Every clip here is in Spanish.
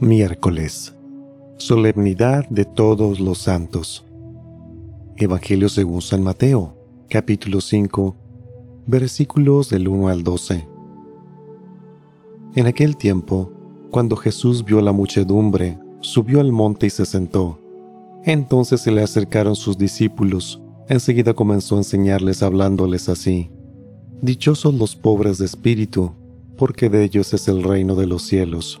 Miércoles. Solemnidad de todos los santos. Evangelio según San Mateo, capítulo 5, versículos del 1 al 12. En aquel tiempo, cuando Jesús vio la muchedumbre, subió al monte y se sentó. Entonces se le acercaron sus discípulos. Enseguida comenzó a enseñarles hablándoles así. Dichosos los pobres de espíritu, porque de ellos es el reino de los cielos.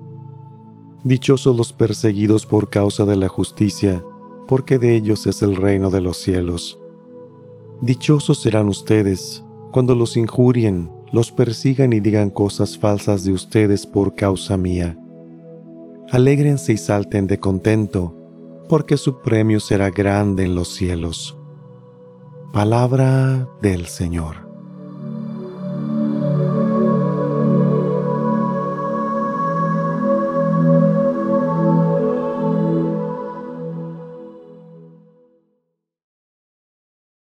Dichosos los perseguidos por causa de la justicia, porque de ellos es el reino de los cielos. Dichosos serán ustedes cuando los injurien, los persigan y digan cosas falsas de ustedes por causa mía. Alégrense y salten de contento, porque su premio será grande en los cielos. Palabra del Señor.